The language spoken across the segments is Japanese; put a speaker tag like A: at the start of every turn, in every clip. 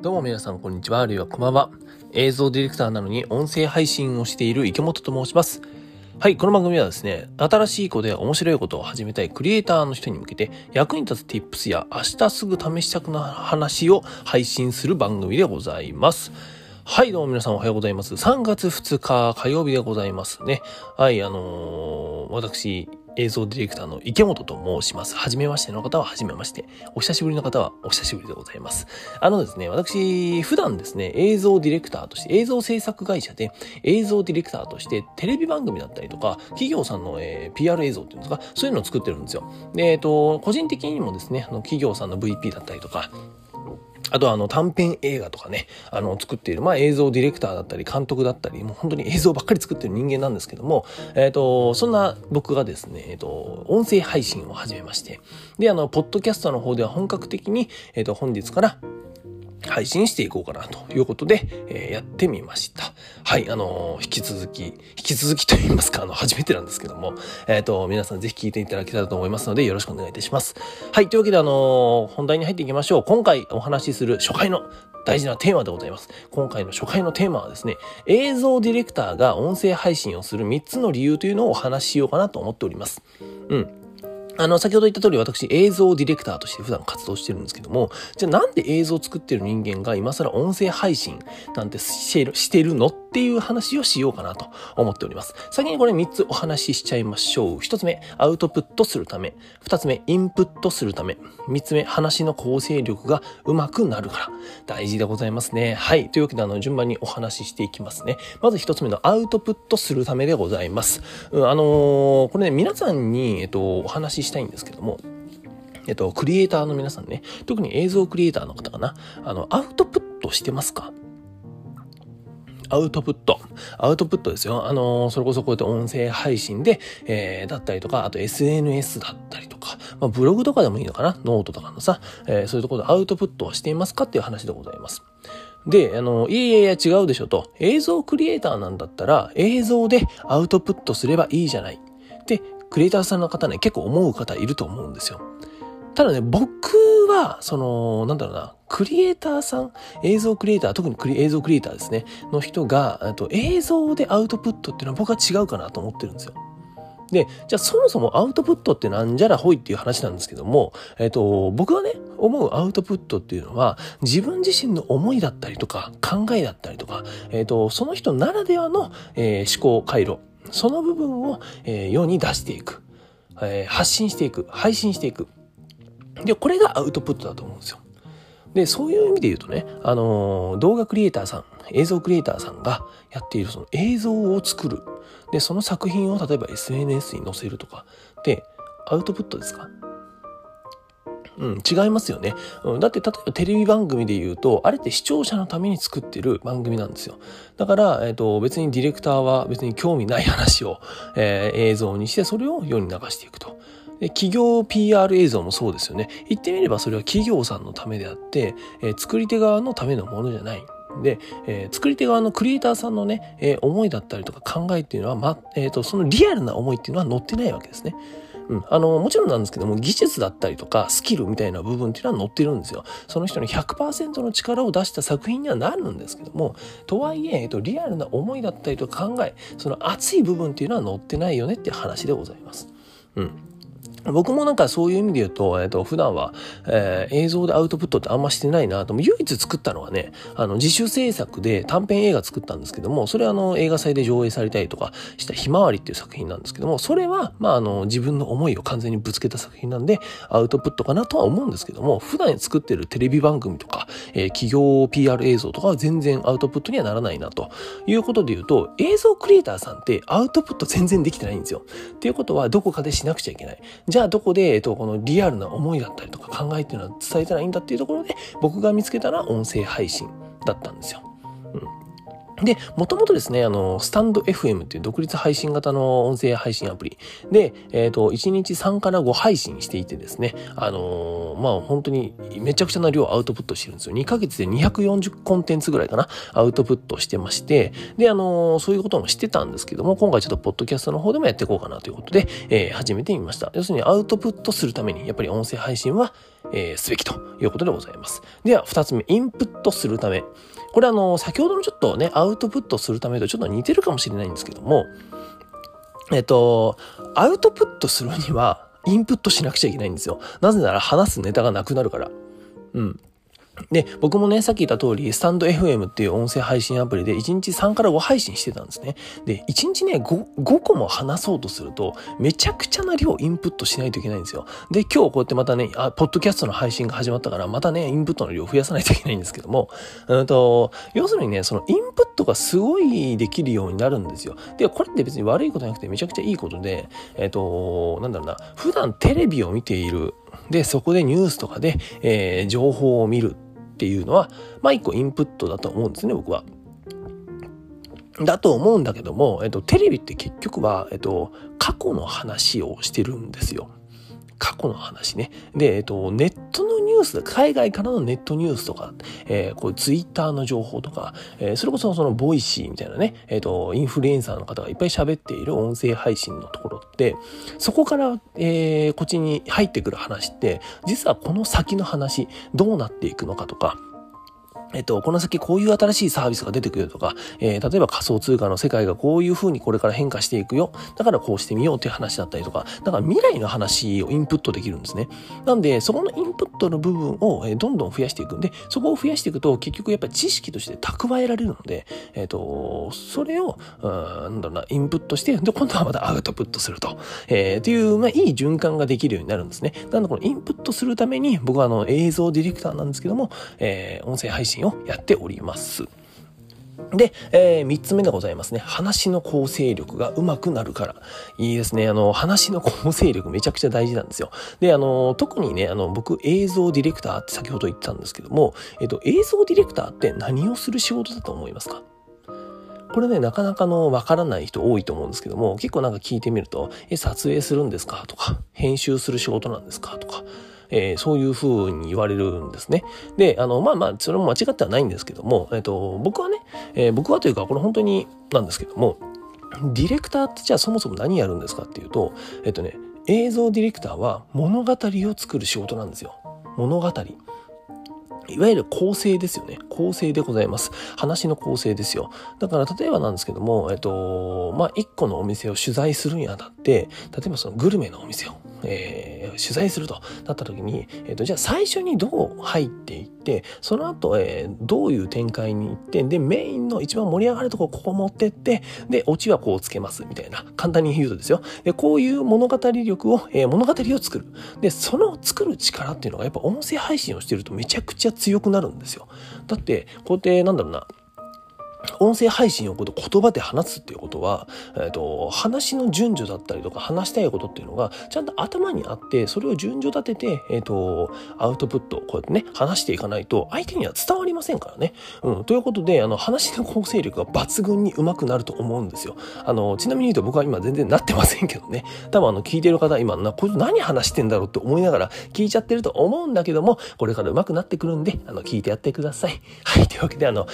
A: どうも皆さん、こんにちは。あるいはこんばんは。映像ディレクターなのに音声配信をしている池本と申します。はい、この番組はですね、新しい子で面白いことを始めたいクリエイターの人に向けて役に立つ tips や明日すぐ試したくな話を配信する番組でございます。はい、どうも皆さんおはようございます。3月2日火曜日でございますね。はい、あのー、私、映像ディレクターの池本と申します。はじめましての方ははじめまして。お久しぶりの方はお久しぶりでございます。あのですね、私、普段ですね、映像ディレクターとして、映像制作会社で映像ディレクターとしてテレビ番組だったりとか、企業さんの、えー、PR 映像っていうんですか、そういうのを作ってるんですよ。で、えっ、ー、と、個人的にもですね、あの企業さんの VP だったりとか、あとあの短編映画とかね、あの作っている、まあ映像ディレクターだったり監督だったり、もう本当に映像ばっかり作ってる人間なんですけども、えっ、ー、と、そんな僕がですね、えっ、ー、と、音声配信を始めまして、で、あの、ポッドキャストの方では本格的に、えっ、ー、と、本日から配信していこうかなということで、えー、やってみました。はい、あのー、引き続き、引き続きと言いますか、あの、初めてなんですけども、えっ、ー、と、皆さんぜひ聞いていただけたらと思いますので、よろしくお願いいたします。はい、というわけで、あの本題に入っていきましょう。今回お話しする初回の大事なテーマでございます。今回の初回のテーマはですね、映像ディレクターが音声配信をする3つの理由というのをお話ししようかなと思っております。うん。あの、先ほど言った通り私映像ディレクターとして普段活動してるんですけども、じゃあなんで映像を作ってる人間が今更音声配信なんてしてるのっていう話をしようかなと思っております。先にこれ3つお話ししちゃいましょう。1つ目、アウトプットするため。2つ目、インプットするため。3つ目、話の構成力が上手くなるから。大事でございますね。はい。というわけであの、順番にお話ししていきますね。まず1つ目のアウトプットするためでございます。うん、あのー、これね、皆さんに、えっと、お話ししたいんですけども、えっと、クリエイターの皆さんね、特に映像クリエイターの方かな、あの、アウトプットしてますか？アウトプット。アウトプットですよ。あのそれこそこうやって音声配信で、えー、だったりとか、あと SNS だったりとか、まあ、ブログとかでもいいのかな？ノートとかのさ、えー、そういうところでアウトプットをしていますかっていう話でございます。で、あの、いやいやいや違うでしょと。映像クリエイターなんだったら、映像でアウトプットすればいいじゃない。ってクリエイターさんの方ね、結構思う方いると思うんですよ。ただね、僕は、その、なんだろうな、クリエイターさん、映像クリエイター、特にクリ映像クリエイターですね、の人が、と映像でアウトプットっていうのは僕は違うかなと思ってるんですよ。で、じゃあそもそもアウトプットってなんじゃらほいっていう話なんですけども、えっ、と、僕がね、思うアウトプットっていうのは、自分自身の思いだったりとか、考えだったりとか、えっ、と、その人ならではの、えー、思考回路、その部分を、え、世に出していく、え、発信していく、配信していく。で、これがアウトプットだと思うんですよ。で、そういう意味で言うとね、あの、動画クリエイターさん、映像クリエイターさんがやっているその映像を作る。で、その作品を例えば SNS に載せるとか。で、アウトプットですか？うん、違いますよね。うん、だって、例えばテレビ番組で言うと、あれって視聴者のために作ってる番組なんですよ。だから、えっ、ー、と、別にディレクターは別に興味ない話を、えー、映像にして、それを世に流していくと。で企業 PR 映像もそうですよね。言ってみればそれは企業さんのためであって、えー、作り手側のためのものじゃない。で、えー、作り手側のクリエイターさんのね、えー、思いだったりとか考えっていうのは、ま、えっ、ー、と、そのリアルな思いっていうのは載ってないわけですね。うん。あの、もちろんなんですけども、技術だったりとか、スキルみたいな部分っていうのは載ってるんですよ。その人の100%の力を出した作品にはなるんですけども、とはいえ、えっと、リアルな思いだったりとか考え、その熱い部分っていうのは載ってないよねって話でございます。うん。僕もなんかそういう意味で言うと、えっ、と、普段は、えー、映像でアウトプットってあんましてないなと、唯一作ったのはね、あの、自主制作で短編映画作ったんですけども、それはあの、映画祭で上映されたりとかしたひまわりっていう作品なんですけども、それは、まあ、あの、自分の思いを完全にぶつけた作品なんで、アウトプットかなとは思うんですけども、普段作ってるテレビ番組とか、えー、企業 PR 映像とかは全然アウトプットにはならないなということで言うと、映像クリエイターさんってアウトプット全然できてないんですよ。っていうことは、どこかでしなくちゃいけない。じゃゃあ、どこで、えっと、このリアルな思いだったりとか考えっていうのは伝えたらいいんだっていうところで、僕が見つけたら音声配信だったんですよ。で、もともとですね、あの、スタンド FM っていう独立配信型の音声配信アプリで、えっ、ー、と、1日3から5配信していてですね、あのー、まあ、本当にめちゃくちゃな量アウトプットしてるんですよ。2ヶ月で240コンテンツぐらいかな、アウトプットしてまして、で、あのー、そういうこともしてたんですけども、今回ちょっとポッドキャストの方でもやっていこうかなということで、えー、始めてみました。要するにアウトプットするために、やっぱり音声配信はえー、すべきということでございます。では、二つ目、インプットするため。これあの、先ほどのちょっとね、アウトプットするためとちょっと似てるかもしれないんですけども、えっと、アウトプットするには、インプットしなくちゃいけないんですよ。なぜなら話すネタがなくなるから。うん。で、僕もね、さっき言った通り、スタンド FM っていう音声配信アプリで1日3から5配信してたんですね。で、1日ね5、5個も話そうとすると、めちゃくちゃな量インプットしないといけないんですよ。で、今日こうやってまたね、あ、ポッドキャストの配信が始まったから、またね、インプットの量増やさないといけないんですけども、うんと、要するにね、そのインプットがすごいできるようになるんですよ。で、これって別に悪いことじゃなくてめちゃくちゃいいことで、えっ、ー、と、なんだろうな、普段テレビを見ている、で、そこでニュースとかで、えー、情報を見るっていうのは、まあ一個インプットだと思うんですね、僕は。だと思うんだけども、えっと、テレビって結局は、えっと、過去の話をしてるんですよ。過去の話ね。で、えっと、ネットのニュース、海外からのネットニュースとか、えー、こうツイッターの情報とか、えー、それこそその Voicy みたいなね、えっと、インフルエンサーの方がいっぱい喋っている音声配信のところって、そこから、えー、こっちに入ってくる話って、実はこの先の話、どうなっていくのかとか、えっと、この先こういう新しいサービスが出てくるとか、えー、例えば仮想通貨の世界がこういう風にこれから変化していくよ。だからこうしてみようっていう話だったりとか、だから未来の話をインプットできるんですね。なんで、そこのインプットの部分を、どんどん増やしていくんで、そこを増やしていくと結局やっぱり知識として蓄えられるので、えっ、ー、と、それを、うん、なんだろうな、インプットして、で、今度はまたアウトプットすると、えー、っていう、まあ、いい循環ができるようになるんですね。なので、このインプットするために、僕はあの、映像ディレクターなんですけども、えー、音声配信をやっております。で、えー、3つ目でございますね。話の構成力が上手くなるから。いいですね。あの、話の構成力 めちゃくちゃ大事なんですよ。で、あの、特にね、あの、僕映像ディレクターって先ほど言ったんですけども、えっと、映像ディレクターって何をする仕事だと思いますか？これね、なかなかのわからない人多いと思うんですけども、結構なんか聞いてみると、え、撮影するんですか？とか、編集する仕事なんですか？とか、えー、そういう風に言われるんですね。で、あの、まあまあ、それも間違ってはないんですけども、えっ、ー、と、僕はね、えー、僕はというか、これ本当になんですけども、ディレクターってじゃあそもそも何やるんですかっていうと、えっ、とね、映像ディレクターは物語を作る仕事なんですよ。物語。いわゆる構成ですよね。構成でございます。話の構成ですよ。だから例えばなんですけども、えっと、まあ、一個のお店を取材するにあたって、例えばそのグルメのお店をえー、取材するとなった時に、えっ、ー、と、じゃあ最初にどう入っていって、その後、えー、どういう展開に行って、で、メインの一番盛り上がるところここ持ってって、で、オチはこうつけます、みたいな。簡単に言うとですよ。で、こういう物語力を、えー、物語を作る。で、その作る力っていうのがやっぱ音声配信をしてるとめちゃくちゃ強くなるんですよ。だって、こうやってなんだろうな、音声配信をこと言葉で話すっていうことは、え、ー、と、話の順序だったりとか話したいことっていうのがちゃんと頭にあって、それを順序立てて、え、ー、と、アウトプット、こうやってね、話していかないと相手には伝わりませんからね。うん。ということで、あの、話の構成力が抜群に上手くなると思うんですよ。あの、ちなみに言うと僕は今全然なってませんけどね。多分あの、聞いてる方今な、これ何話してんだろうって思いながら聞いちゃってると思うんだけども、これから上手くなってくるんで、あの、聞いてやってください。はい。というわけで、あの、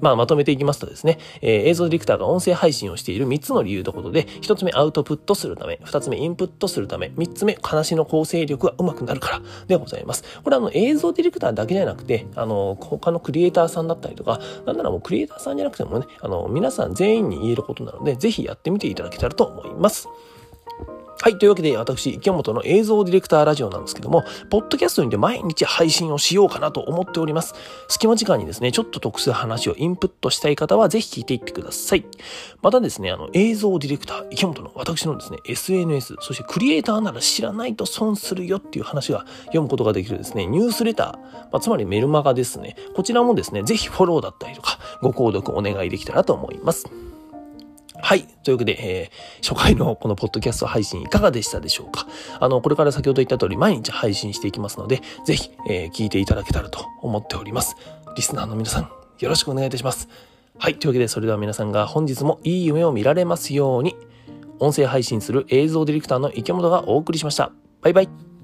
A: まあ、まとめていきますとですね、えー、映像ディレクターが音声配信をしている3つの理由ということで、1つ目アウトプットするため、2つ目インプットするため、3つ目話の構成力が上手くなるからでございます。これあの映像ディレクターだけじゃなくて、あの、他のクリエイターさんだったりとか、なんならもうクリエイターさんじゃなくてもね、あの、皆さん全員に言えることなので、ぜひやってみていただけたらと思います。はい。というわけで、私、池本の映像ディレクターラジオなんですけども、ポッドキャストにて毎日配信をしようかなと思っております。隙間時間にですね、ちょっと得する話をインプットしたい方は、ぜひ聞いていってください。またですね、あの、映像ディレクター、池本の私のですね、SNS、そしてクリエイターなら知らないと損するよっていう話が読むことができるですね、ニュースレター、まあ、つまりメルマガですね。こちらもですね、ぜひフォローだったりとか、ご購読お願いできたらと思います。はい。というわけで、えー、初回のこのポッドキャスト配信いかがでしたでしょうか？あの、これから先ほど言った通り毎日配信していきますので、ぜひ、えー、聞いていただけたらと思っております。リスナーの皆さん、よろしくお願いいたします。はい。というわけで、それでは皆さんが本日もいい夢を見られますように、音声配信する映像ディレクターの池本がお送りしました。バイバイ。